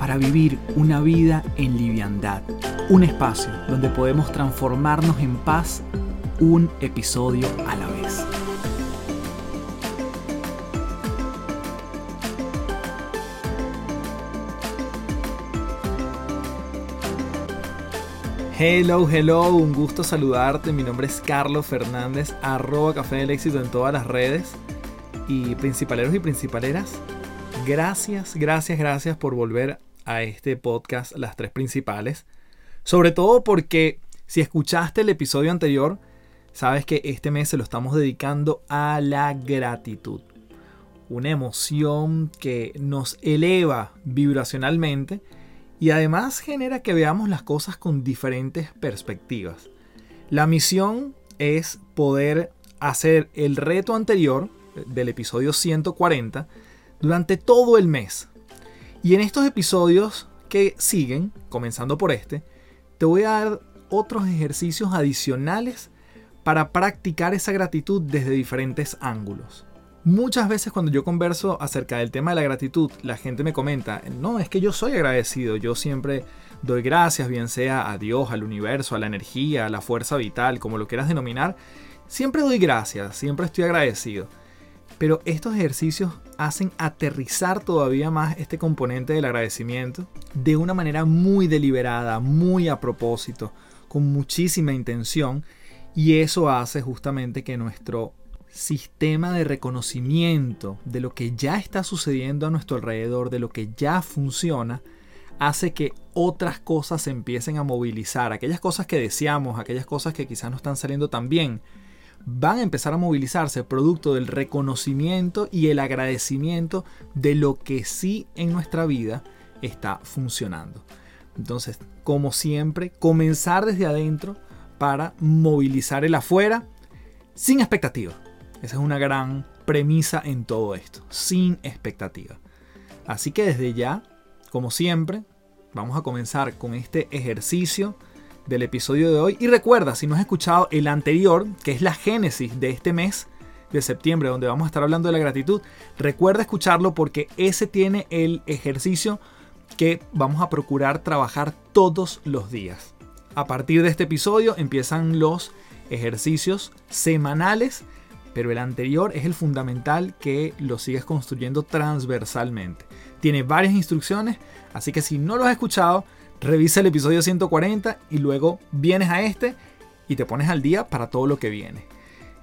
para vivir una vida en liviandad. Un espacio donde podemos transformarnos en paz un episodio a la vez. Hello, hello, un gusto saludarte. Mi nombre es Carlos Fernández, arroba Café del Éxito en todas las redes. Y principaleros y principaleras, gracias, gracias, gracias por volver a este podcast Las Tres Principales. Sobre todo porque si escuchaste el episodio anterior, sabes que este mes se lo estamos dedicando a la gratitud. Una emoción que nos eleva vibracionalmente y además genera que veamos las cosas con diferentes perspectivas. La misión es poder hacer el reto anterior del episodio 140 durante todo el mes. Y en estos episodios que siguen, comenzando por este, te voy a dar otros ejercicios adicionales para practicar esa gratitud desde diferentes ángulos. Muchas veces cuando yo converso acerca del tema de la gratitud, la gente me comenta, no, es que yo soy agradecido, yo siempre doy gracias, bien sea a Dios, al universo, a la energía, a la fuerza vital, como lo quieras denominar, siempre doy gracias, siempre estoy agradecido. Pero estos ejercicios hacen aterrizar todavía más este componente del agradecimiento de una manera muy deliberada, muy a propósito, con muchísima intención. Y eso hace justamente que nuestro sistema de reconocimiento de lo que ya está sucediendo a nuestro alrededor, de lo que ya funciona, hace que otras cosas se empiecen a movilizar. Aquellas cosas que deseamos, aquellas cosas que quizás no están saliendo tan bien, van a empezar a movilizarse producto del reconocimiento y el agradecimiento de lo que sí en nuestra vida está funcionando. Entonces, como siempre, comenzar desde adentro para movilizar el afuera sin expectativa. Esa es una gran premisa en todo esto, sin expectativa. Así que desde ya, como siempre, vamos a comenzar con este ejercicio del episodio de hoy. Y recuerda, si no has escuchado el anterior, que es la génesis de este mes de septiembre, donde vamos a estar hablando de la gratitud, recuerda escucharlo porque ese tiene el ejercicio que vamos a procurar trabajar todos los días. A partir de este episodio empiezan los ejercicios semanales, pero el anterior es el fundamental que lo sigues construyendo transversalmente. Tiene varias instrucciones, así que si no lo has escuchado, revisa el episodio 140 y luego vienes a este y te pones al día para todo lo que viene.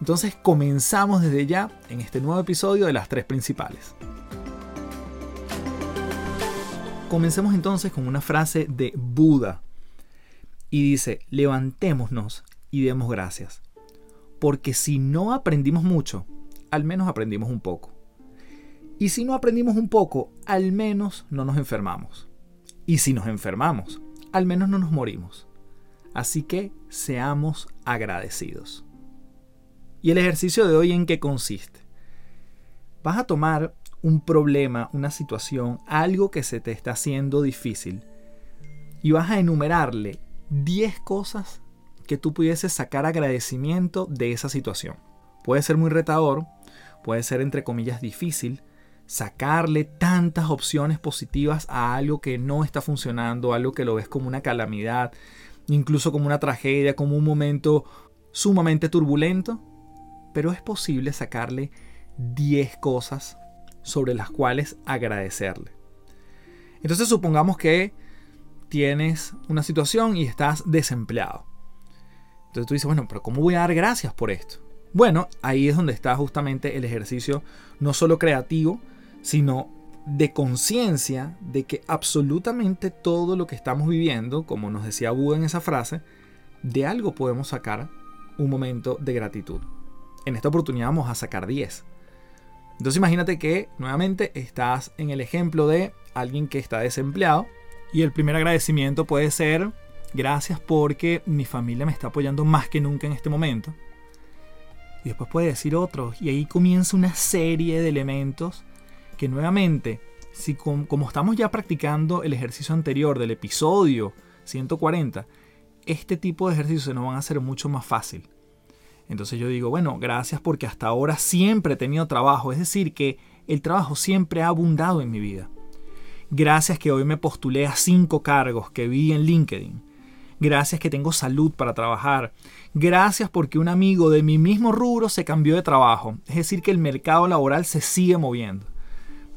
Entonces comenzamos desde ya en este nuevo episodio de las tres principales. Comencemos entonces con una frase de Buda y dice, levantémonos y demos gracias, porque si no aprendimos mucho, al menos aprendimos un poco. Y si no aprendimos un poco, al menos no nos enfermamos. Y si nos enfermamos, al menos no nos morimos. Así que seamos agradecidos. ¿Y el ejercicio de hoy en qué consiste? Vas a tomar un problema, una situación, algo que se te está haciendo difícil y vas a enumerarle 10 cosas que tú pudieses sacar agradecimiento de esa situación. Puede ser muy retador, puede ser entre comillas difícil, sacarle tantas opciones positivas a algo que no está funcionando, algo que lo ves como una calamidad, incluso como una tragedia, como un momento sumamente turbulento, pero es posible sacarle 10 cosas sobre las cuales agradecerle. Entonces supongamos que tienes una situación y estás desempleado. Entonces tú dices, bueno, pero ¿cómo voy a dar gracias por esto? Bueno, ahí es donde está justamente el ejercicio no solo creativo, sino de conciencia de que absolutamente todo lo que estamos viviendo, como nos decía Buda en esa frase, de algo podemos sacar un momento de gratitud. En esta oportunidad vamos a sacar 10. Entonces imagínate que nuevamente estás en el ejemplo de alguien que está desempleado y el primer agradecimiento puede ser gracias porque mi familia me está apoyando más que nunca en este momento. Y después puede decir otros. Y ahí comienza una serie de elementos que nuevamente, si como estamos ya practicando el ejercicio anterior del episodio 140, este tipo de ejercicios nos van a hacer mucho más fácil. Entonces yo digo, bueno, gracias porque hasta ahora siempre he tenido trabajo, es decir, que el trabajo siempre ha abundado en mi vida. Gracias que hoy me postulé a cinco cargos que vi en LinkedIn. Gracias que tengo salud para trabajar. Gracias porque un amigo de mi mismo rubro se cambió de trabajo. Es decir, que el mercado laboral se sigue moviendo.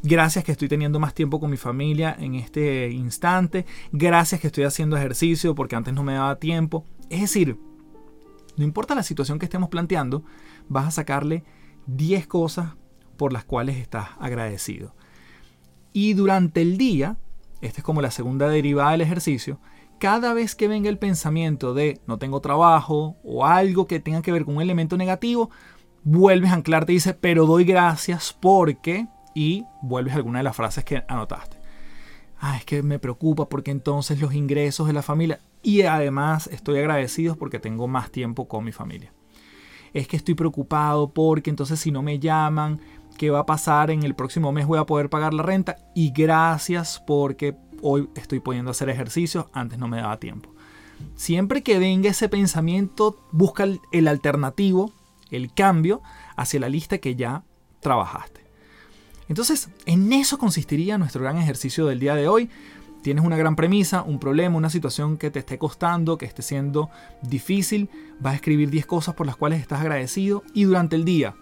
Gracias que estoy teniendo más tiempo con mi familia en este instante. Gracias que estoy haciendo ejercicio porque antes no me daba tiempo. Es decir, no importa la situación que estemos planteando, vas a sacarle 10 cosas por las cuales estás agradecido. Y durante el día, esta es como la segunda derivada del ejercicio, cada vez que venga el pensamiento de no tengo trabajo o algo que tenga que ver con un elemento negativo, vuelves a anclarte y dices, pero doy gracias porque, y vuelves a alguna de las frases que anotaste. Ah, es que me preocupa porque entonces los ingresos de la familia, y además estoy agradecido porque tengo más tiempo con mi familia. Es que estoy preocupado porque entonces si no me llaman, ¿qué va a pasar? En el próximo mes voy a poder pagar la renta y gracias porque hoy estoy pudiendo hacer ejercicios, antes no me daba tiempo. Siempre que venga ese pensamiento, busca el, alternativo, el cambio, hacia la lista que ya trabajaste. Entonces, en eso consistiría nuestro gran ejercicio del día de hoy. Tienes una gran premisa, un problema, una situación que te esté costando, que esté siendo difícil, vas a escribir 10 cosas por las cuales estás agradecido y durante el día,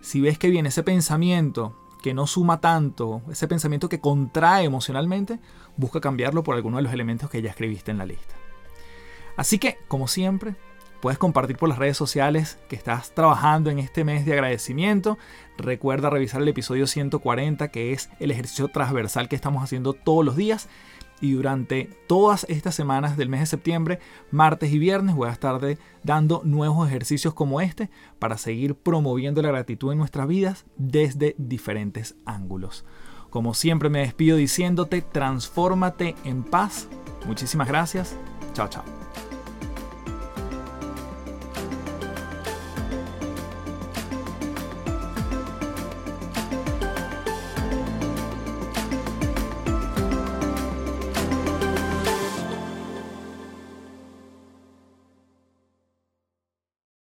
si ves que viene ese pensamiento que no suma tanto, ese pensamiento que contrae emocionalmente, busca cambiarlo por alguno de los elementos que ya escribiste en la lista. Así que, como siempre, puedes compartir por las redes sociales que estás trabajando en este mes de agradecimiento. Recuerda revisar el episodio 140, que es el ejercicio transversal que estamos haciendo todos los días y durante todas estas semanas del mes de septiembre, martes y viernes, voy a estar dando nuevos ejercicios como este para seguir promoviendo la gratitud en nuestras vidas desde diferentes ángulos. Como siempre me despido diciéndote, transfórmate en paz. Muchísimas gracias. Chao, chao.